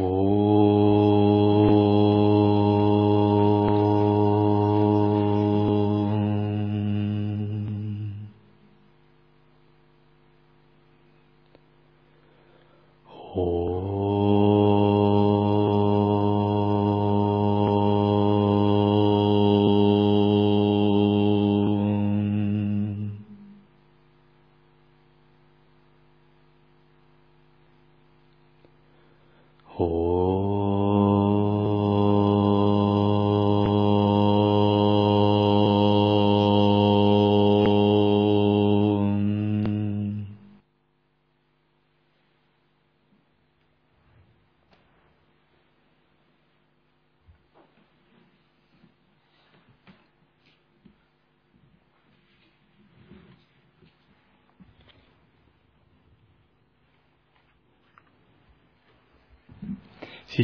โอ้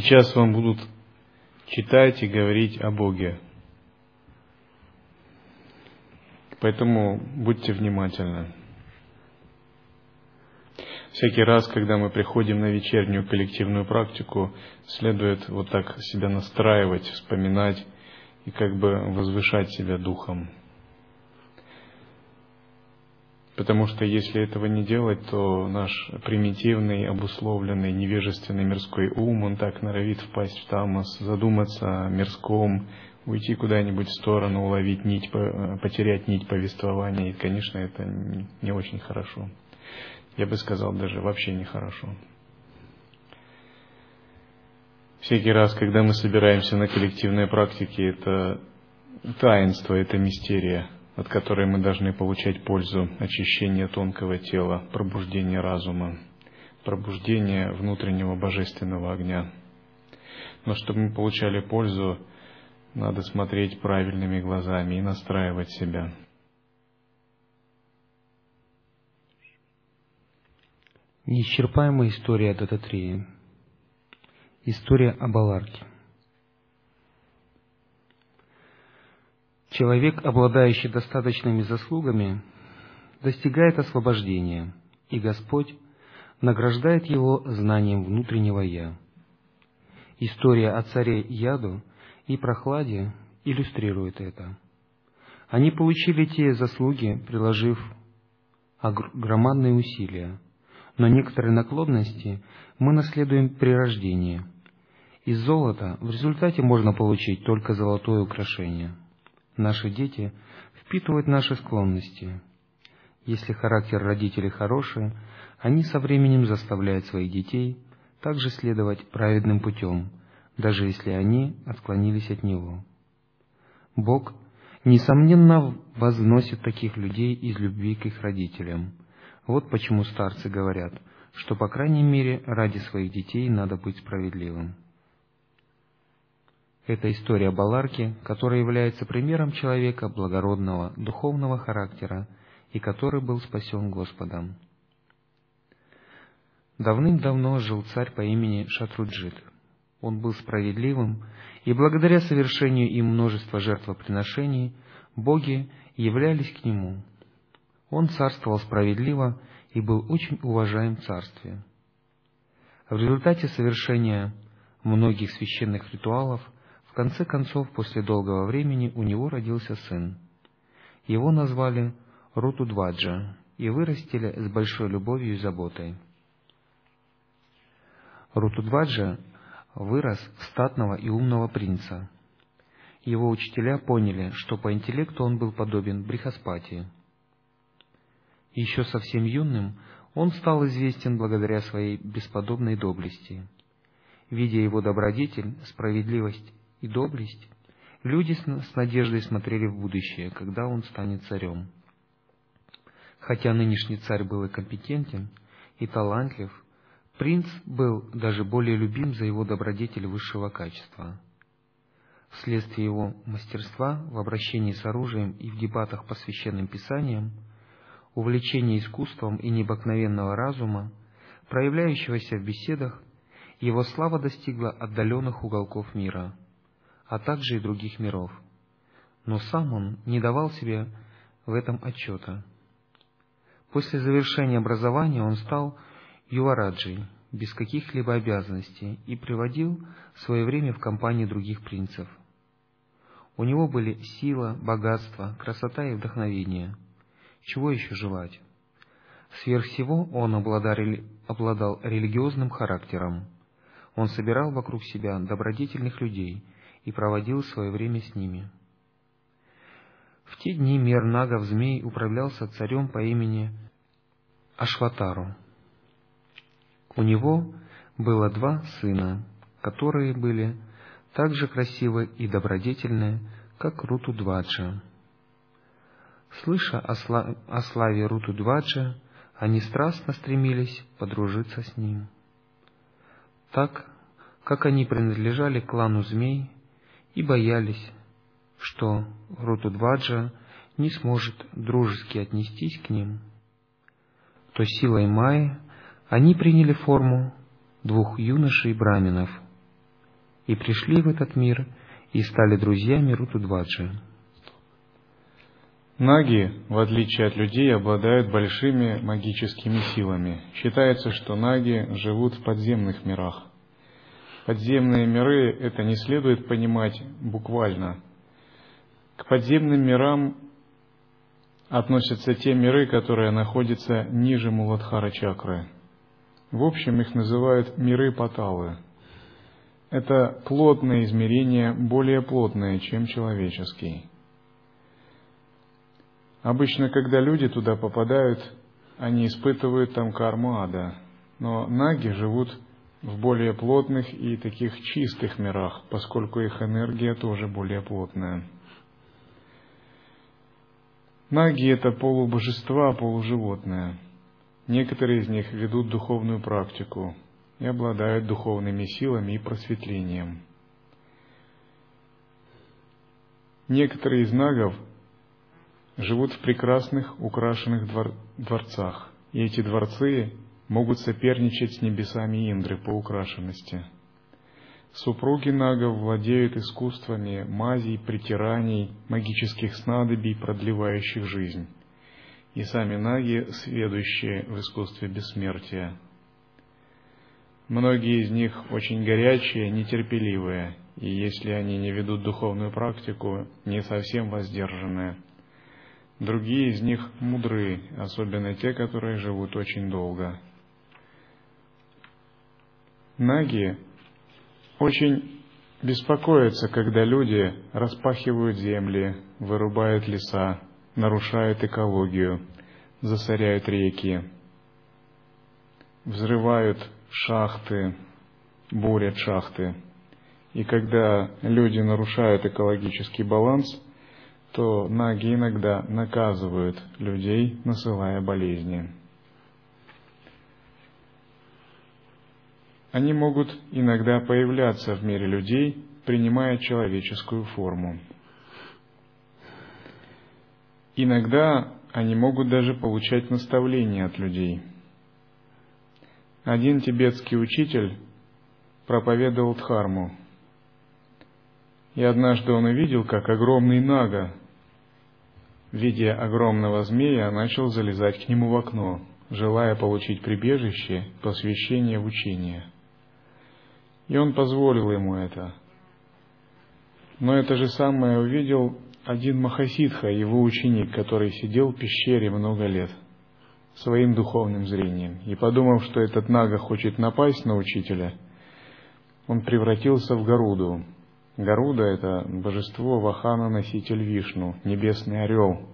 Сейчас вам будут читать и говорить о Боге. Поэтому будьте внимательны. Всякий раз, когда мы приходим на вечернюю коллективную практику, следует вот так себя настраивать, вспоминать и как бы возвышать себя духом. Потому что если этого не делать, то наш примитивный, обусловленный, невежественный мирской ум, он так норовит впасть в тамос, задуматься о мирском, уйти куда-нибудь в сторону, уловить нить, потерять нить повествования. И, конечно, это не очень хорошо. Я бы сказал, даже вообще нехорошо. Всякий раз, когда мы собираемся на коллективной практике, это таинство, это мистерия – от которой мы должны получать пользу, очищение тонкого тела, пробуждение разума, пробуждение внутреннего божественного огня. Но чтобы мы получали пользу, надо смотреть правильными глазами и настраивать себя. Неисчерпаемая история Дататрии. История о Баларке – Человек, обладающий достаточными заслугами, достигает освобождения, и Господь награждает его знанием внутреннего «Я». История о царе Яду и Прохладе иллюстрирует это. Они получили те заслуги, приложив громадные усилия, но некоторые наклонности мы наследуем при рождении. Из золота в результате можно получить только золотое украшение – Наши дети впитывают наши склонности. Если характер родителей хороший, они со временем заставляют своих детей также следовать праведным путем, даже если они отклонились от него. Бог, несомненно, возносит таких людей из любви к их родителям. Вот почему старцы говорят, что, по крайней мере, ради своих детей надо быть справедливым. Это история Баларки, которая является примером человека благородного, духовного характера и который был спасен Господом. Давным-давно жил царь по имени Шатруджит. Он был справедливым, и благодаря совершению им множества жертвоприношений боги являлись к нему. Он царствовал справедливо и был очень уважаем в царстве. В результате совершения многих священных ритуалов – конце концов, после долгого времени у него родился сын. Его назвали Рутудваджа и вырастили с большой любовью и заботой. Рутудваджа вырос в статного и умного принца. Его учителя поняли, что по интеллекту он был подобен Брихаспати. Еще совсем юным он стал известен благодаря своей бесподобной доблести. Видя его добродетель, справедливость и доблесть, люди с надеждой смотрели в будущее, когда он станет царем. Хотя нынешний царь был и компетентен, и талантлив, принц был даже более любим за его добродетель высшего качества. Вследствие его мастерства в обращении с оружием и в дебатах по священным писаниям, увлечения искусством и необыкновенного разума, проявляющегося в беседах, его слава достигла отдаленных уголков мира – а также и других миров. Но сам он не давал себе в этом отчета. После завершения образования он стал Ювараджей без каких-либо обязанностей и приводил свое время в компании других принцев. У него были сила, богатство, красота и вдохновение. Чего еще желать? Сверх всего он обладал религиозным характером. Он собирал вокруг себя добродетельных людей и проводил свое время с ними. В те дни мир нагов-змей управлялся царем по имени Ашватару. У него было два сына, которые были так же красивы и добродетельны, как Руту-Дваджа. Слыша о, сла о славе Руту-Дваджа, они страстно стремились подружиться с ним. Так, как они принадлежали клану змей и боялись, что Рутудваджа не сможет дружески отнестись к ним, то силой Майи они приняли форму двух юношей-браминов и пришли в этот мир и стали друзьями Рутудваджи. Наги, в отличие от людей, обладают большими магическими силами. Считается, что наги живут в подземных мирах. Подземные миры это не следует понимать буквально. К подземным мирам относятся те миры, которые находятся ниже Муладхара чакры. В общем, их называют миры Паталы. Это плотные измерения, более плотные, чем человеческие. Обычно, когда люди туда попадают, они испытывают там карму ада. Но наги живут в более плотных и таких чистых мирах, поскольку их энергия тоже более плотная. Наги – это полубожества, полуживотные. Некоторые из них ведут духовную практику и обладают духовными силами и просветлением. Некоторые из нагов живут в прекрасных украшенных двор дворцах, и эти дворцы могут соперничать с небесами Индры по украшенности. Супруги нагов владеют искусствами мазей, притираний, магических снадобий, продлевающих жизнь. И сами наги, сведущие в искусстве бессмертия. Многие из них очень горячие, нетерпеливые, и если они не ведут духовную практику, не совсем воздержанные – Другие из них мудры, особенно те, которые живут очень долго. Наги очень беспокоятся, когда люди распахивают земли, вырубают леса, нарушают экологию, засоряют реки, взрывают шахты, бурят шахты. И когда люди нарушают экологический баланс – то наги иногда наказывают людей, насылая болезни. Они могут иногда появляться в мире людей, принимая человеческую форму. Иногда они могут даже получать наставления от людей. Один тибетский учитель проповедовал Дхарму. И однажды он увидел, как огромный нага в виде огромного змея, начал залезать к нему в окно, желая получить прибежище, посвящение в учение. И он позволил ему это. Но это же самое увидел один Махасидха, его ученик, который сидел в пещере много лет, своим духовным зрением. И подумав, что этот Нага хочет напасть на учителя, он превратился в Гаруду, Гаруда – это божество Вахана, носитель Вишну, небесный орел.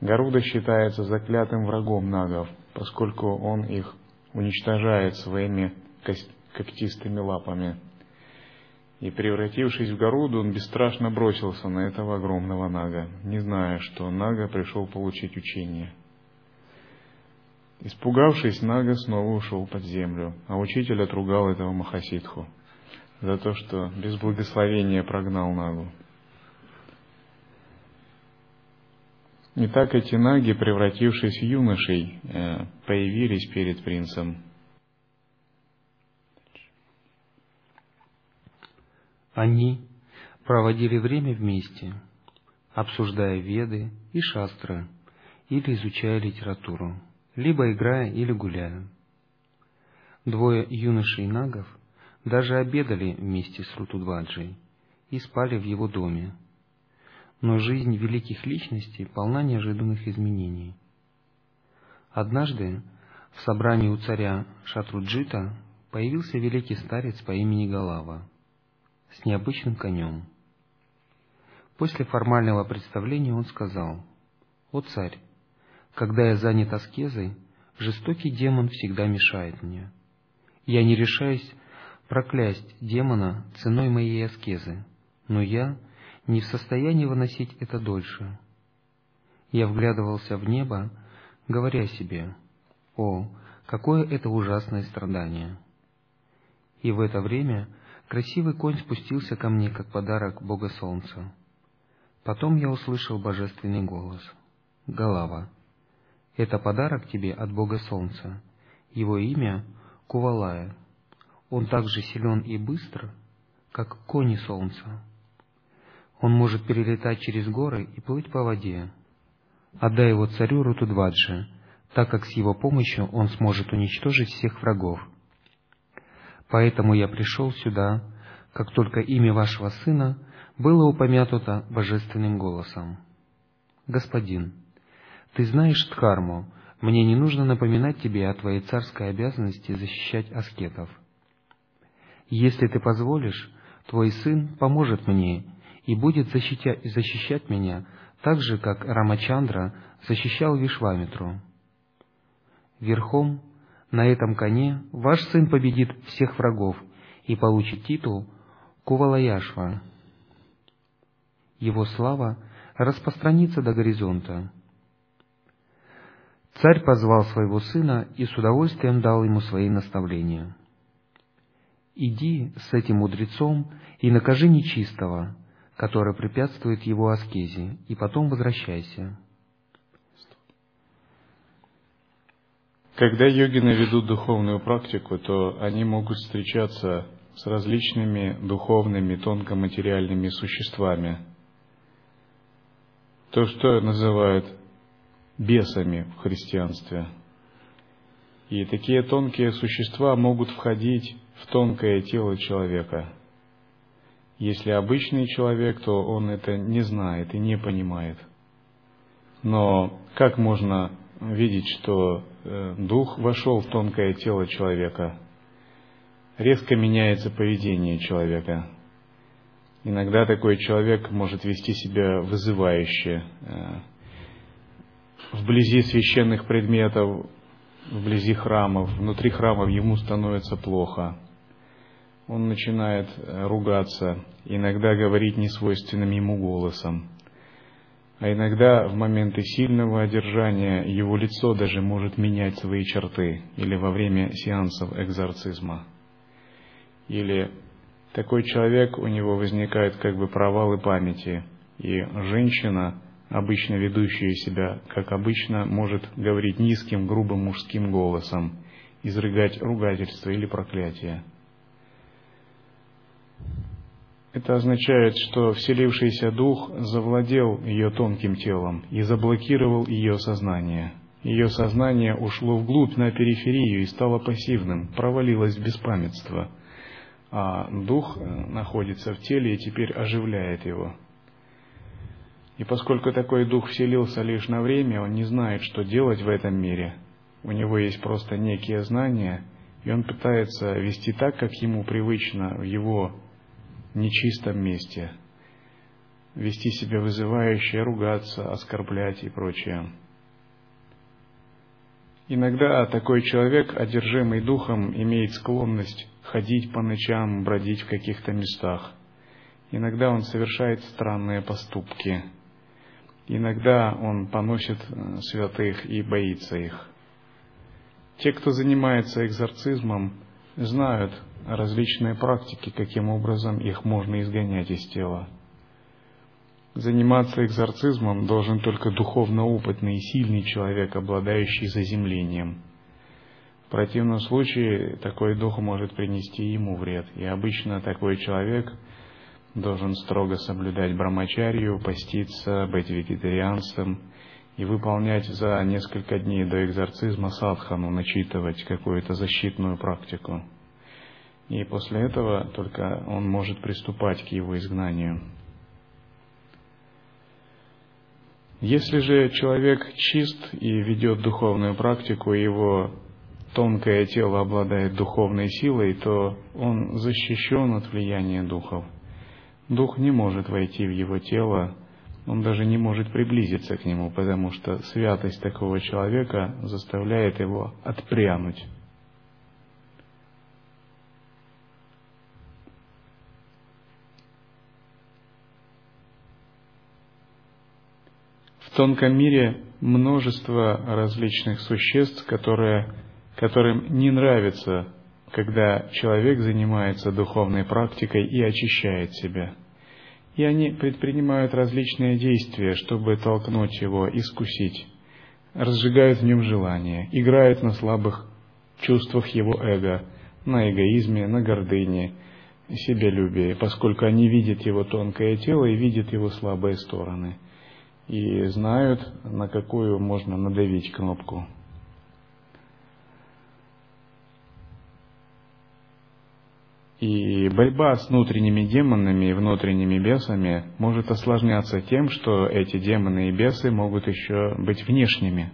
Гаруда считается заклятым врагом нагов, поскольку он их уничтожает своими когтистыми лапами. И превратившись в Гаруду, он бесстрашно бросился на этого огромного нага, не зная, что нага пришел получить учение. Испугавшись, нага снова ушел под землю, а учитель отругал этого Махасидху – за то, что без благословения прогнал Нагу. И так эти наги, превратившись в юношей, э, появились перед принцем. Они проводили время вместе, обсуждая веды и шастры, или изучая литературу, либо играя или гуляя. Двое юношей нагов даже обедали вместе с Рутудваджей и спали в его доме. Но жизнь великих личностей полна неожиданных изменений. Однажды в собрании у царя Шатруджита появился великий старец по имени Галава с необычным конем. После формального представления он сказал, «О царь, когда я занят аскезой, жестокий демон всегда мешает мне. Я не решаюсь проклясть демона ценой моей аскезы, но я не в состоянии выносить это дольше. Я вглядывался в небо, говоря себе, «О, какое это ужасное страдание!» И в это время красивый конь спустился ко мне, как подарок Бога Солнца. Потом я услышал божественный голос. «Голова, это подарок тебе от Бога Солнца. Его имя — Кувалая. Он так же силен и быстр, как кони Солнца. Он может перелетать через горы и плыть по воде. Отдай его царю Рутудваджи, так как с его помощью он сможет уничтожить всех врагов. Поэтому я пришел сюда, как только имя вашего сына было упомянуто божественным голосом. Господин, ты знаешь Дхарму, мне не нужно напоминать тебе о твоей царской обязанности защищать аскетов. Если ты позволишь, твой сын поможет мне и будет защищать меня так же, как Рамачандра защищал Вишвамитру. Верхом на этом коне ваш сын победит всех врагов и получит титул Кувалаяшва. Его слава распространится до горизонта. Царь позвал своего сына и с удовольствием дал ему свои наставления. «Иди с этим мудрецом и накажи нечистого, который препятствует его аскезе, и потом возвращайся». Когда йогины ведут духовную практику, то они могут встречаться с различными духовными, тонкоматериальными существами. То, что называют бесами в христианстве. И такие тонкие существа могут входить в тонкое тело человека. Если обычный человек, то он это не знает и не понимает. Но как можно видеть, что дух вошел в тонкое тело человека? Резко меняется поведение человека. Иногда такой человек может вести себя вызывающе, э, вблизи священных предметов, вблизи храмов, внутри храмов ему становится плохо. Он начинает э, ругаться, иногда говорить несвойственным ему голосом. А иногда в моменты сильного одержания его лицо даже может менять свои черты, или во время сеансов экзорцизма. Или такой человек, у него возникают как бы провалы памяти, и женщина – обычно ведущая себя, как обычно, может говорить низким, грубым мужским голосом, изрыгать ругательство или проклятие. Это означает, что вселившийся дух завладел ее тонким телом и заблокировал ее сознание. Ее сознание ушло вглубь на периферию и стало пассивным, провалилось в беспамятство, а дух находится в теле и теперь оживляет его – и поскольку такой дух вселился лишь на время, он не знает, что делать в этом мире. У него есть просто некие знания, и он пытается вести так, как ему привычно в его нечистом месте. Вести себя вызывающе, ругаться, оскорблять и прочее. Иногда такой человек, одержимый духом, имеет склонность ходить по ночам, бродить в каких-то местах. Иногда он совершает странные поступки – Иногда он поносит э, святых и боится их. Те, кто занимается экзорцизмом, знают различные практики, каким образом их можно изгонять из тела. Заниматься экзорцизмом должен только духовно опытный и сильный человек, обладающий заземлением. В противном случае такой дух может принести ему вред, и обычно такой человек – должен строго соблюдать брамачарию, поститься, быть вегетарианцем и выполнять за несколько дней до экзорцизма садхану, начитывать какую-то защитную практику. И после этого только он может приступать к его изгнанию. Если же человек чист и ведет духовную практику, его тонкое тело обладает духовной силой, то он защищен от влияния духов. Дух не может войти в его тело, он даже не может приблизиться к нему, потому что святость такого человека заставляет его отпрянуть. В тонком мире множество различных существ, которые, которым не нравится, когда человек занимается духовной практикой и очищает себя. И они предпринимают различные действия, чтобы толкнуть его, искусить, разжигают в нем желание, играют на слабых чувствах его эго, на эгоизме, на гордыне, себялюбии, поскольку они видят его тонкое тело и видят его слабые стороны – и знают, на какую можно надавить кнопку. И борьба с внутренними демонами и внутренними бесами может осложняться тем, что эти демоны и бесы могут еще быть внешними.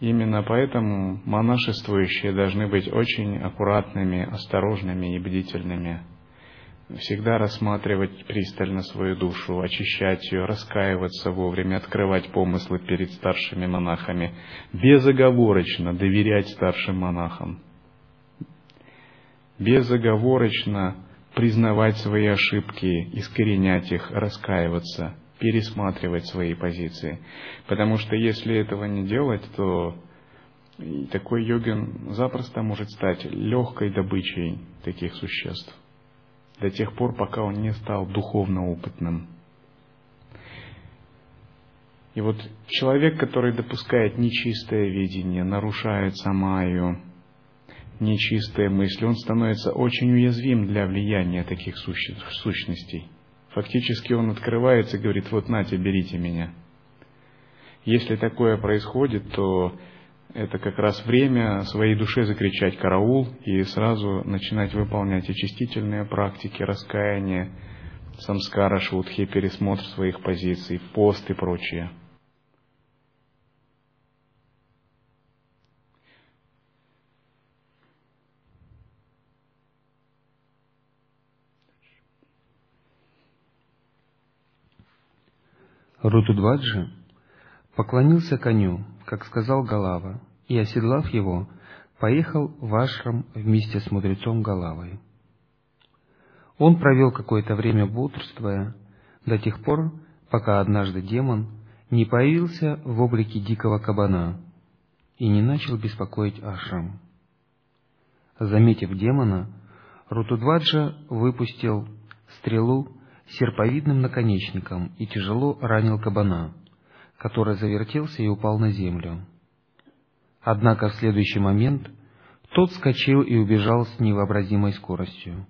Именно поэтому монашествующие должны быть очень аккуратными, осторожными и бдительными всегда рассматривать пристально свою душу, очищать ее, раскаиваться вовремя, открывать помыслы перед старшими монахами, безоговорочно доверять старшим монахам, безоговорочно признавать свои ошибки, искоренять их, раскаиваться, пересматривать свои позиции. Потому что если этого не делать, то такой йогин запросто может стать легкой добычей таких существ до тех пор, пока он не стал духовно опытным. И вот человек, который допускает нечистое видение, нарушает самаю, нечистые мысли, он становится очень уязвим для влияния таких сущностей. Фактически он открывается и говорит, вот нате, берите меня. Если такое происходит, то это как раз время своей душе закричать караул и сразу начинать выполнять очистительные практики, раскаяния, самскара, шутхи, пересмотр своих позиций, пост и прочее. Рутудваджи поклонился коню, как сказал Галава, и, оседлав его, поехал в ашрам вместе с мудрецом Галавой. Он провел какое-то время бодрствуя, до тех пор, пока однажды демон не появился в облике дикого кабана и не начал беспокоить ашрам. Заметив демона, Рутудваджа выпустил стрелу серповидным наконечником и тяжело ранил кабана, который завертелся и упал на землю. Однако в следующий момент тот вскочил и убежал с невообразимой скоростью.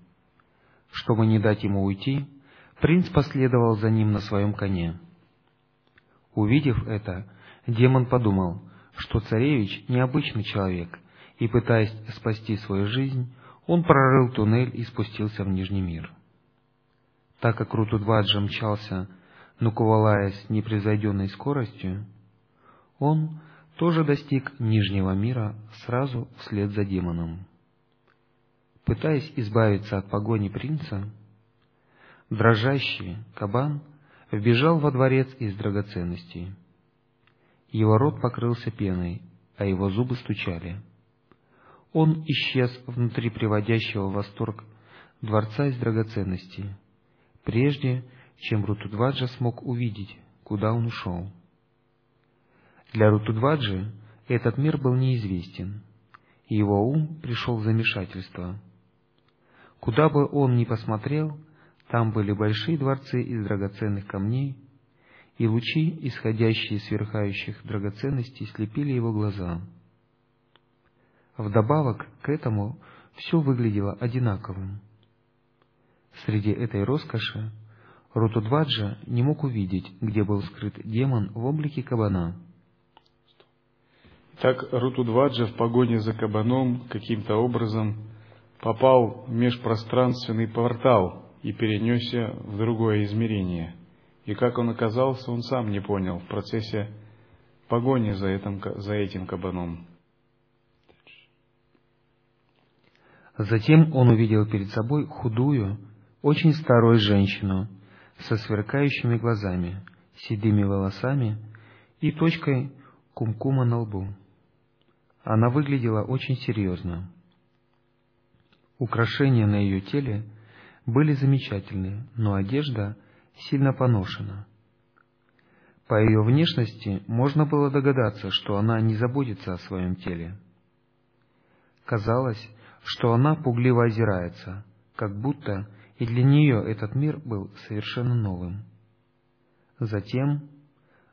Чтобы не дать ему уйти, принц последовал за ним на своем коне. Увидев это, демон подумал, что царевич необычный человек, и, пытаясь спасти свою жизнь, он прорыл туннель и спустился в Нижний мир. Так как Рутудваджа мчался но с непревзойденной скоростью, он тоже достиг Нижнего мира сразу вслед за демоном. Пытаясь избавиться от погони принца, дрожащий кабан вбежал во дворец из драгоценностей. Его рот покрылся пеной, а его зубы стучали. Он исчез внутри приводящего в восторг дворца из драгоценностей, прежде чем Рутудваджа смог увидеть, куда он ушел. Для Рутудваджи этот мир был неизвестен, и его ум пришел в замешательство. Куда бы он ни посмотрел, там были большие дворцы из драгоценных камней, и лучи, исходящие из сверкающих драгоценностей, слепили его глаза. Вдобавок к этому все выглядело одинаковым. Среди этой роскоши Рутудваджа не мог увидеть, где был скрыт демон в облике кабана. Так Рутудваджа в погоне за кабаном каким-то образом попал в межпространственный портал и перенесся в другое измерение. И как он оказался, он сам не понял в процессе погони за этим, за этим кабаном. Затем он увидел перед собой худую, очень старую женщину со сверкающими глазами, седыми волосами и точкой кумкума на лбу. Она выглядела очень серьезно. Украшения на ее теле были замечательны, но одежда сильно поношена. По ее внешности можно было догадаться, что она не заботится о своем теле. Казалось, что она пугливо озирается, как будто и для нее этот мир был совершенно новым. Затем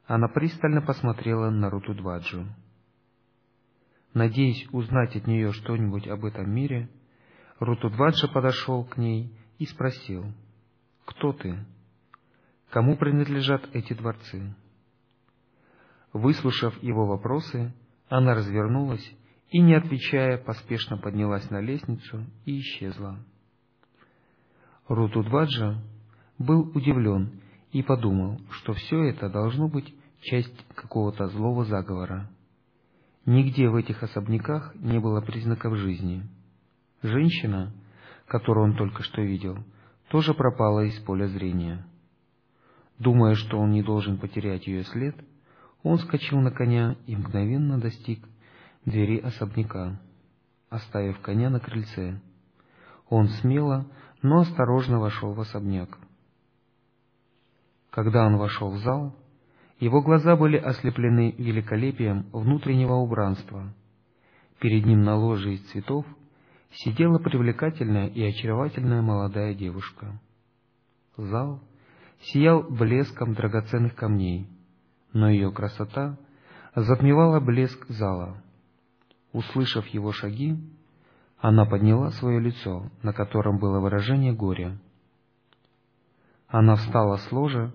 она пристально посмотрела на Рутудваджу. Надеясь узнать от нее что-нибудь об этом мире, Рутудваджа подошел к ней и спросил, «Кто ты? Кому принадлежат эти дворцы?» Выслушав его вопросы, она развернулась и, не отвечая, поспешно поднялась на лестницу и исчезла. Рутудваджа был удивлен и подумал, что все это должно быть часть какого-то злого заговора. Нигде в этих особняках не было признаков жизни. Женщина, которую он только что видел, тоже пропала из поля зрения. Думая, что он не должен потерять ее след, он скочил на коня и мгновенно достиг двери особняка, оставив коня на крыльце. Он смело, но осторожно вошел в особняк. Когда он вошел в зал, его глаза были ослеплены великолепием внутреннего убранства. Перед ним на ложе из цветов сидела привлекательная и очаровательная молодая девушка. Зал сиял блеском драгоценных камней, но ее красота затмевала блеск зала. Услышав его шаги, она подняла свое лицо, на котором было выражение горя. Она встала с ложа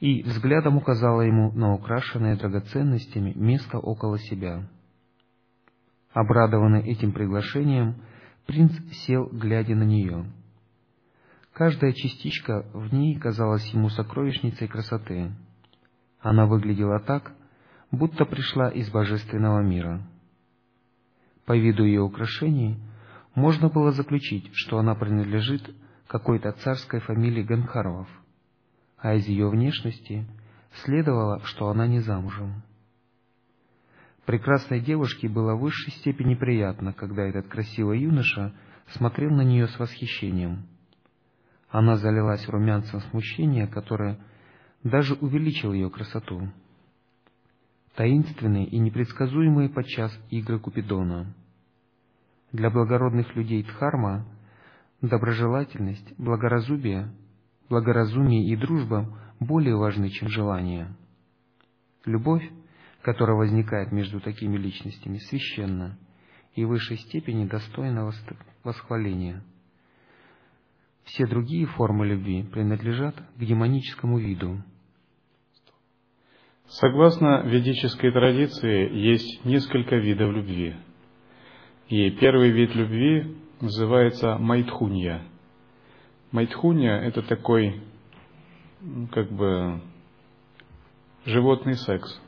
и взглядом указала ему на украшенное драгоценностями место около себя. Обрадованный этим приглашением, принц сел, глядя на нее. Каждая частичка в ней казалась ему сокровищницей красоты. Она выглядела так, будто пришла из божественного мира. По виду ее украшений можно было заключить, что она принадлежит какой-то царской фамилии Ганхаровов, а из ее внешности следовало, что она не замужем. Прекрасной девушке было в высшей степени приятно, когда этот красивый юноша смотрел на нее с восхищением. Она залилась румянцем смущения, которое даже увеличило ее красоту таинственные и непредсказуемые подчас игры Купидона. Для благородных людей Дхарма доброжелательность, благоразумие, благоразумие и дружба более важны, чем желание. Любовь, которая возникает между такими личностями, священна и в высшей степени достойна восхваления. Все другие формы любви принадлежат к демоническому виду, Согласно ведической традиции, есть несколько видов любви. И первый вид любви называется майтхунья. Майтхунья – это такой, как бы, животный секс.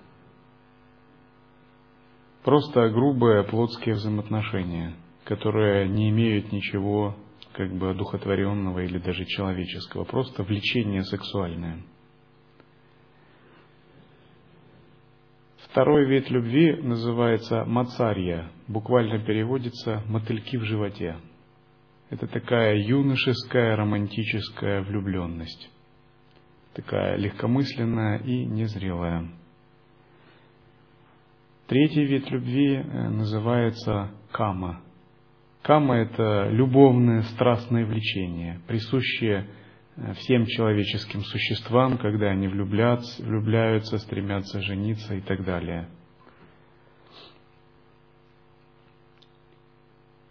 Просто грубые плотские взаимоотношения, которые не имеют ничего как бы одухотворенного или даже человеческого, просто влечение сексуальное – Второй вид любви называется мацарья, буквально переводится «мотыльки в животе». Это такая юношеская романтическая влюбленность, такая легкомысленная и незрелая. Третий вид любви э, называется кама. Кама – это любовное страстное влечение, присущее всем человеческим существам, когда они влюбляются, влюбляются, стремятся жениться и так далее.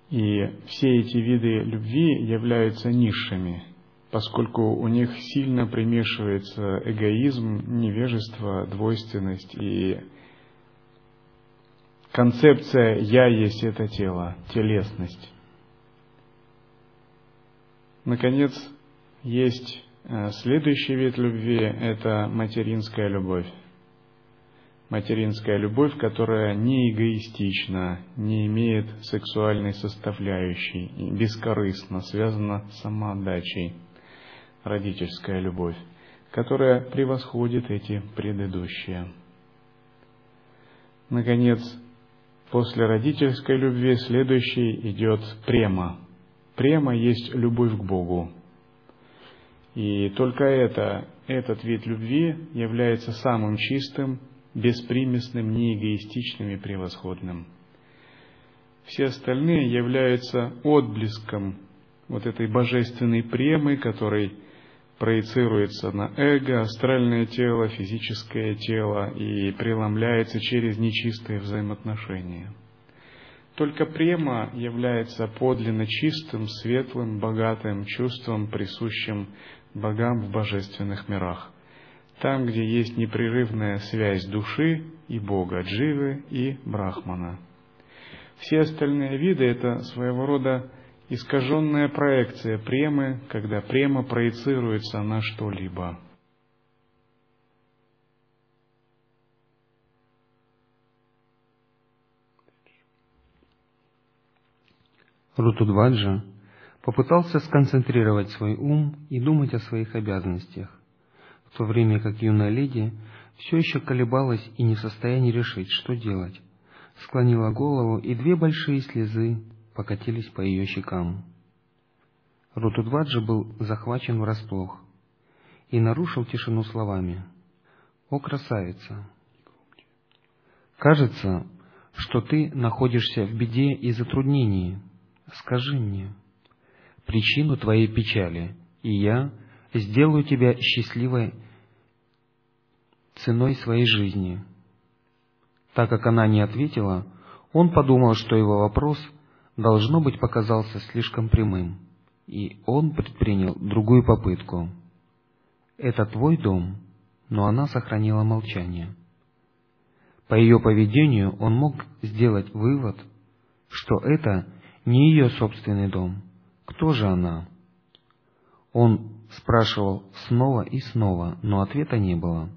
И все эти виды любви являются низшими, поскольку у них сильно примешивается эгоизм, невежество, двойственность и концепция «я есть это тело», телесность. Наконец, есть э, следующий вид любви – это материнская любовь. Материнская любовь, которая не эгоистична, не имеет сексуальной составляющей и бескорыстно связана с самоотдачей. Родительская любовь, которая превосходит эти предыдущие. Наконец, После родительской любви следующей идет према. Према есть любовь к Богу. И только это, этот вид любви является самым чистым, беспримесным, неэгоистичным и превосходным. Все остальные являются отблеском вот этой божественной премы, который проецируется на эго, астральное тело, физическое тело и преломляется через нечистые взаимоотношения. Только према является подлинно чистым, светлым, богатым чувством, присущим богам в божественных мирах. Там, где есть непрерывная связь души и Бога, Дживы и Брахмана. Все остальные виды – это своего рода искаженная проекция премы, когда према проецируется на что-либо. Рутудваджа попытался сконцентрировать свой ум и думать о своих обязанностях, в то время как юная леди все еще колебалась и не в состоянии решить, что делать, склонила голову, и две большие слезы покатились по ее щекам. Рутудваджа был захвачен врасплох и нарушил тишину словами. «О, красавица! Кажется, что ты находишься в беде и затруднении. Скажи мне причину твоей печали, и я сделаю тебя счастливой ценой своей жизни». Так как она не ответила, он подумал, что его вопрос — должно быть, показался слишком прямым, и он предпринял другую попытку. «Это твой дом?» Но она сохранила молчание. По ее поведению он мог сделать вывод, что это не ее собственный дом. Кто же она? Он спрашивал снова и снова, но ответа не было.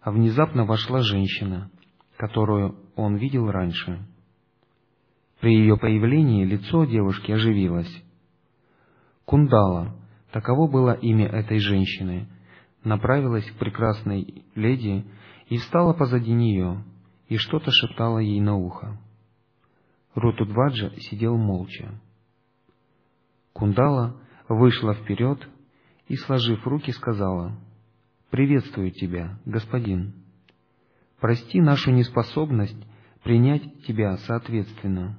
А внезапно вошла женщина, которую он видел раньше. При ее появлении лицо девушки оживилось. Кундала, таково было имя этой женщины, направилась к прекрасной леди и встала позади нее, и что-то шептала ей на ухо. Рутудваджа сидел молча. Кундала вышла вперед и, сложив руки, сказала, «Приветствую тебя, господин. Прости нашу неспособность принять тебя соответственно».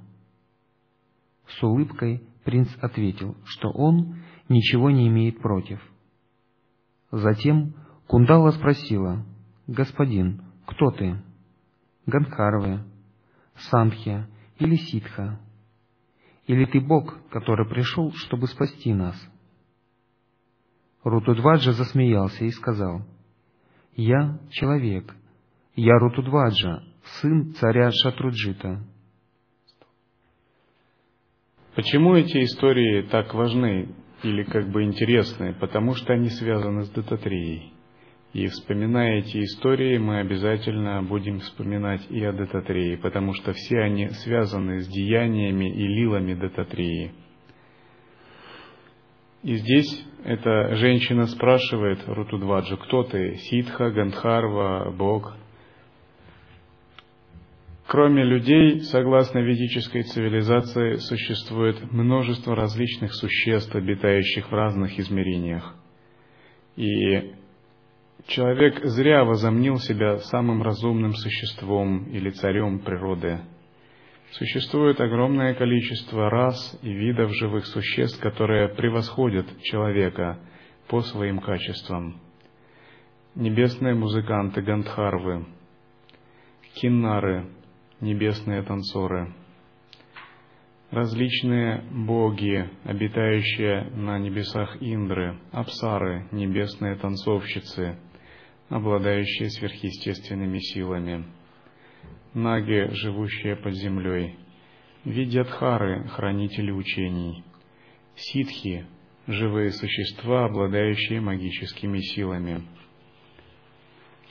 С улыбкой принц ответил, что он ничего не имеет против. Затем Кундала спросила, «Господин, кто ты? Гандхарве, Сандхья или Ситха? Или ты Бог, который пришел, чтобы спасти нас?» Рутудваджа засмеялся и сказал, «Я человек, я Рутудваджа, сын царя Шатруджита». Почему эти истории так важны или как бы интересны? Потому что они связаны с Дататрией. И вспоминая эти истории, мы обязательно будем вспоминать и о Дататрии, потому что все они связаны с деяниями и лилами Дататрии. И здесь эта женщина спрашивает Рутудваджу, кто ты? Ситха, Гандхарва, Бог? Кроме людей, согласно ведической цивилизации, существует множество различных существ, обитающих в разных измерениях. И человек зря возомнил себя самым разумным существом или царем природы. Существует огромное количество рас и видов живых существ, которые превосходят человека по своим качествам. Небесные музыканты Гандхарвы, киннары, небесные танцоры, различные боги, обитающие на небесах Индры, апсары, небесные танцовщицы, обладающие сверхъестественными силами, наги, живущие под землей, видьядхары, хранители учений, ситхи, живые существа, обладающие магическими силами,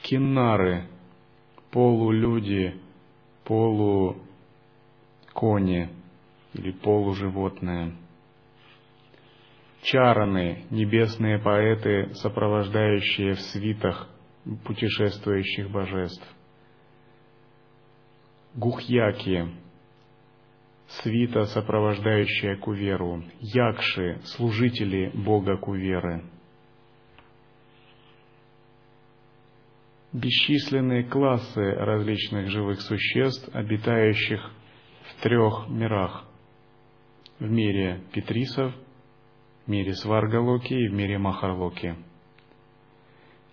киннары, полулюди, полукони или полуживотное. Чараны, небесные поэты, сопровождающие в свитах путешествующих божеств. Гухьяки, свита, сопровождающая Куверу. Якши, служители бога Куверы. бесчисленные классы различных живых существ, обитающих в трех мирах. В мире Петрисов, в мире Сваргалоки и в мире Махарлоки.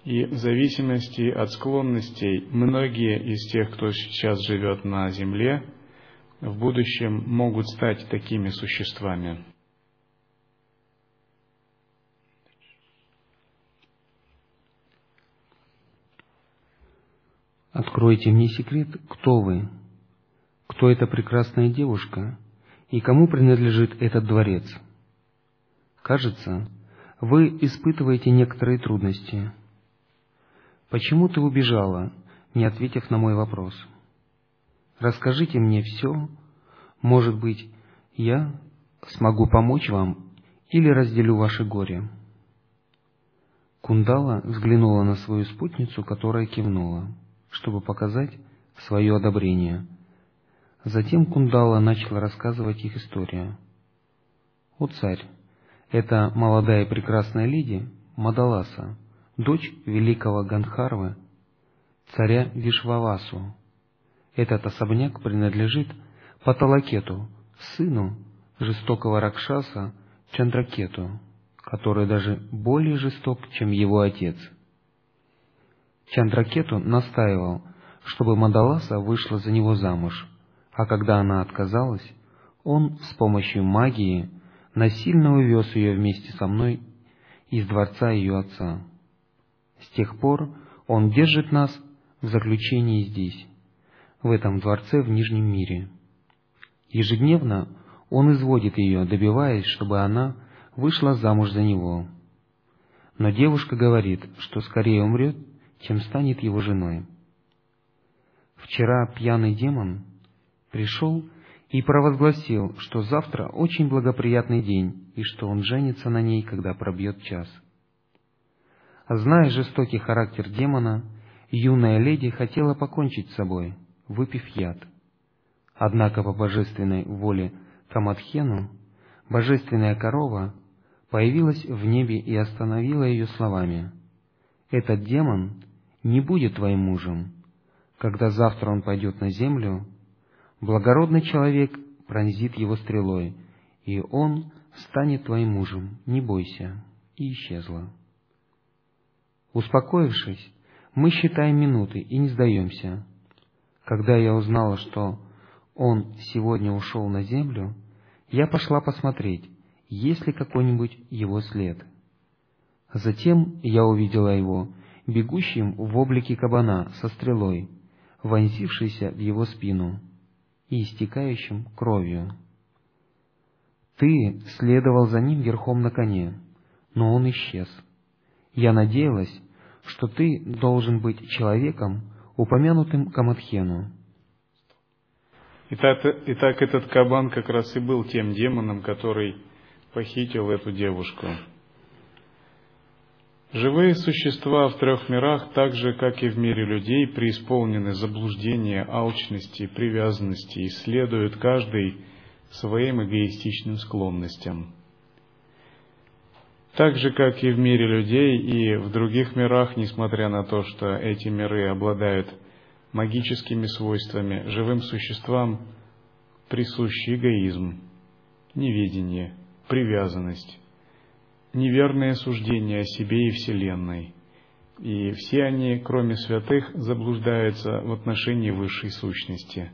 И в зависимости от склонностей, многие из тех, кто сейчас живет на Земле, в будущем могут стать такими существами. Откройте мне секрет, кто вы, кто эта прекрасная девушка и кому принадлежит этот дворец. Кажется, вы испытываете некоторые трудности. Почему ты убежала, не ответив на мой вопрос? Расскажите мне все. Может быть, я смогу помочь вам или разделю ваше горе. Кундала взглянула на свою спутницу, которая кивнула чтобы показать свое одобрение. Затем Кундала начала рассказывать их историю. «О царь, это молодая и прекрасная леди Мадаласа, дочь великого Гандхарвы, царя Вишвавасу. Этот особняк принадлежит Паталакету, сыну жестокого Ракшаса Чандракету, который даже более жесток, чем его отец – Чандракету настаивал, чтобы Мадаласа вышла за него замуж, а когда она отказалась, он с помощью магии насильно увез ее вместе со мной из дворца ее отца. С тех пор он держит нас в заключении здесь, в этом дворце в Нижнем мире. Ежедневно он изводит ее, добиваясь, чтобы она вышла замуж за него. Но девушка говорит, что скорее умрет, чем станет его женой. Вчера пьяный демон пришел и провозгласил, что завтра очень благоприятный день и что он женится на ней, когда пробьет час. Зная жестокий характер демона, юная леди хотела покончить с собой, выпив яд. Однако по божественной воле Камадхену божественная корова появилась в небе и остановила ее словами. «Этот демон не будет твоим мужем. Когда завтра он пойдет на землю, благородный человек пронзит его стрелой, и он станет твоим мужем, не бойся, и исчезла. Успокоившись, мы считаем минуты и не сдаемся. Когда я узнала, что он сегодня ушел на землю, я пошла посмотреть, есть ли какой-нибудь его след. Затем я увидела его бегущим в облике кабана со стрелой, вонзившейся в его спину и истекающим кровью. Ты следовал за ним верхом на коне, но он исчез. Я надеялась, что ты должен быть человеком, упомянутым Камадхену. Итак, итак, этот кабан как раз и был тем демоном, который похитил эту девушку. Живые существа в трех мирах, так же, как и в мире людей, преисполнены заблуждения, алчности, привязанности и следуют каждый своим эгоистичным склонностям. Так же, как и в мире людей и в других мирах, несмотря на то, что эти миры обладают магическими свойствами, живым существам присущий эгоизм, неведение, привязанность, неверные суждения о себе и Вселенной. И все они, кроме святых, заблуждаются в отношении высшей сущности.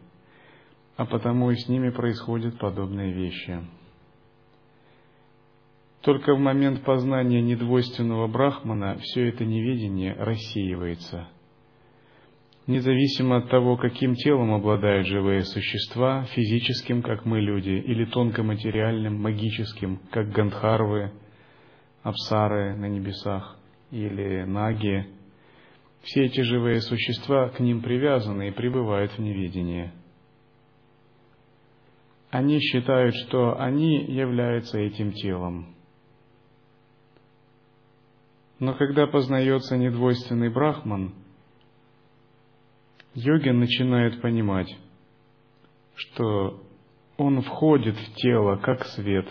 а потому и с ними происходят подобные вещи. Только в момент познания недвойственного брахмана все это неведение рассеивается. Независимо от того, каким телом обладают живые существа, физическим, как мы люди, или тонкоматериальным, магическим, как гандхарвы, апсары на небесах или наги, все эти живые существа к ним привязаны и пребывают в неведении. Они считают, что они являются этим телом. Но когда познается недвойственный брахман, йогин начинает понимать, что он входит в тело как свет.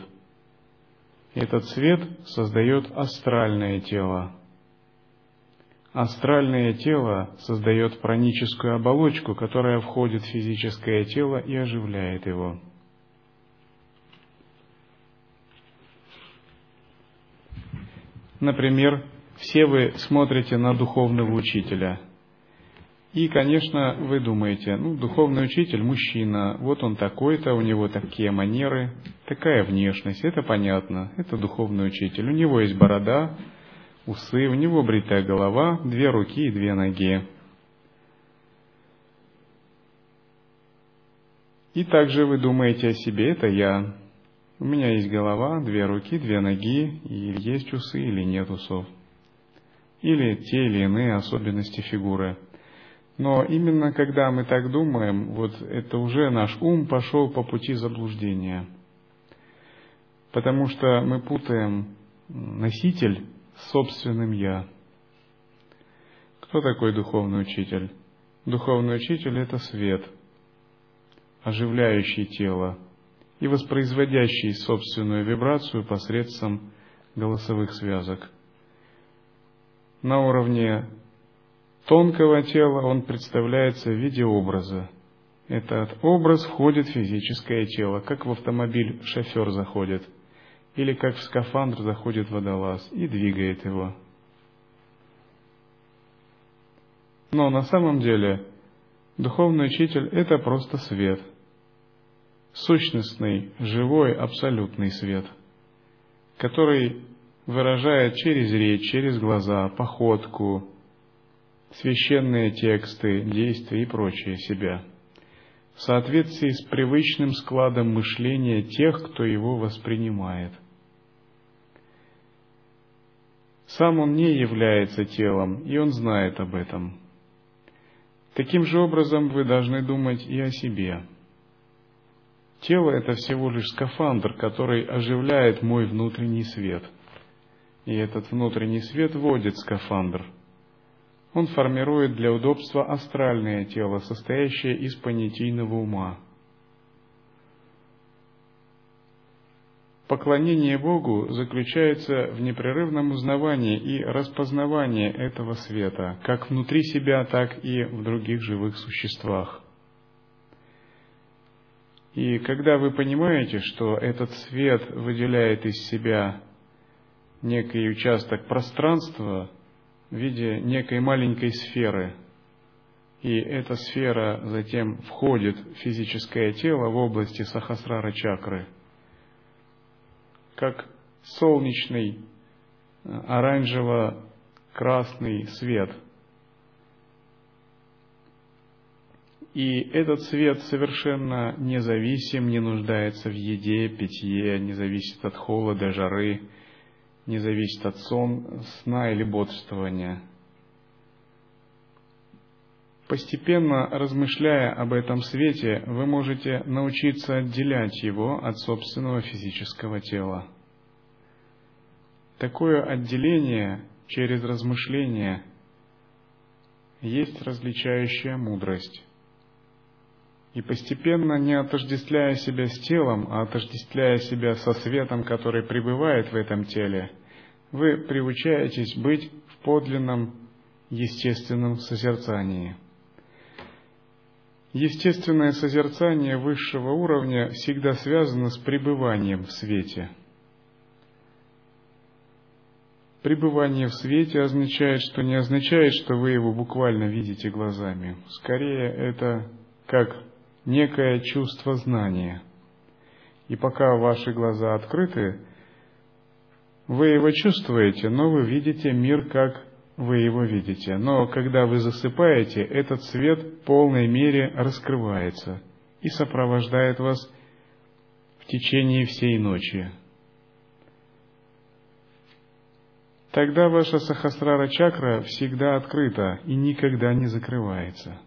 Этот свет создает астральное тело. Астральное тело создает праническую оболочку, которая входит в физическое тело и оживляет его. Например, все вы смотрите на духовного учителя. И, конечно, вы думаете, ну, духовный учитель – мужчина, вот он такой-то, у него такие манеры, такая внешность, это понятно, это духовный учитель. У него есть борода, усы, у него бритая голова, две руки и две ноги. И также вы думаете о себе, это я. У меня есть голова, две руки, две ноги, и есть усы или нет усов или те или иные особенности фигуры. Но именно когда мы так думаем, вот это уже наш ум пошел по пути заблуждения. Потому что мы путаем носитель с собственным «я». Кто такой духовный учитель? Духовный учитель – это свет, оживляющий тело и воспроизводящий собственную вибрацию посредством голосовых связок – на уровне тонкого тела он представляется в виде образа. Этот образ входит в физическое тело, как в автомобиль шофер заходит, или как в скафандр заходит водолаз и двигает его. Но на самом деле духовный учитель – это просто свет, сущностный, живой, абсолютный свет, который выражает через речь, через глаза, походку, священные тексты, действия и прочее себя, в соответствии с привычным складом мышления тех, кто его воспринимает. Сам он не является телом, и он знает об этом. Таким же образом вы должны думать и о себе. Тело – это всего лишь скафандр, который оживляет мой внутренний свет – и этот внутренний свет вводит скафандр. Он формирует для удобства астральное тело, состоящее из понятийного ума. Поклонение Богу заключается в непрерывном узнавании и распознавании этого света, как внутри себя, так и в других живых существах. И когда вы понимаете, что этот свет выделяет из себя некий участок пространства в виде некой маленькой сферы. И эта сфера затем входит в физическое тело в области сахасрара чакры, как солнечный оранжево-красный свет. И этот свет совершенно независим, не нуждается в еде, питье, не зависит от холода, жары, не зависит от сон, сна или бодрствования. Постепенно размышляя об этом свете, вы можете научиться отделять его от собственного физического тела. Такое отделение через размышление есть различающая мудрость. И постепенно, не отождествляя себя с телом, а отождествляя себя со светом, который пребывает в этом теле, вы приучаетесь быть в подлинном естественном созерцании. Естественное созерцание высшего уровня всегда связано с пребыванием в свете. Пребывание в свете означает, что не означает, что вы его буквально видите глазами. Скорее, это как некое чувство знания. И пока ваши глаза открыты, вы его чувствуете, но вы видите мир, как вы его видите. Но когда вы засыпаете, этот свет в полной мере раскрывается и сопровождает вас в течение всей ночи. Тогда ваша сахасрара чакра всегда открыта и никогда не закрывается.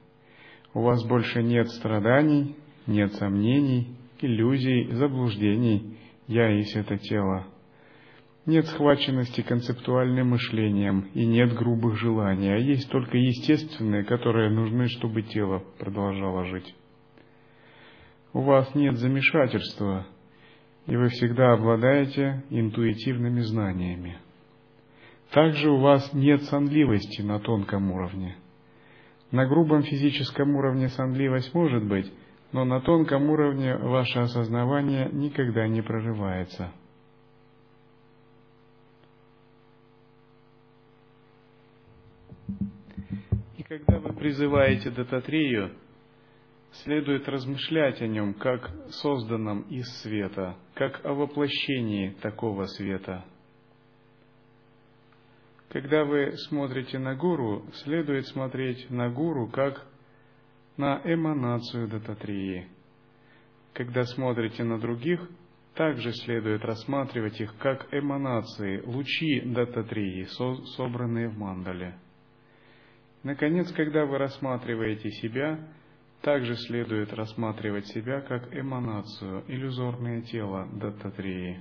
У вас больше нет страданий, нет сомнений, иллюзий, заблуждений. Я есть это тело. Нет схваченности концептуальным мышлением и нет грубых желаний, а есть только естественные, которые нужны, чтобы тело продолжало жить. У вас нет замешательства, и вы всегда обладаете интуитивными знаниями. Также у вас нет сонливости на тонком уровне. На грубом физическом уровне сонливость может быть, но на тонком уровне ваше осознавание никогда не прорывается. И когда вы призываете Дататрию, следует размышлять о нем как созданном из света, как о воплощении такого света. Когда вы смотрите на гуру, следует смотреть на гуру как на эманацию Дататрии. Когда смотрите на других, также следует рассматривать их как эманации, лучи Дататрии, собранные в мандале. Наконец, когда вы рассматриваете себя, также следует рассматривать себя как эманацию, иллюзорное тело Даттатрии.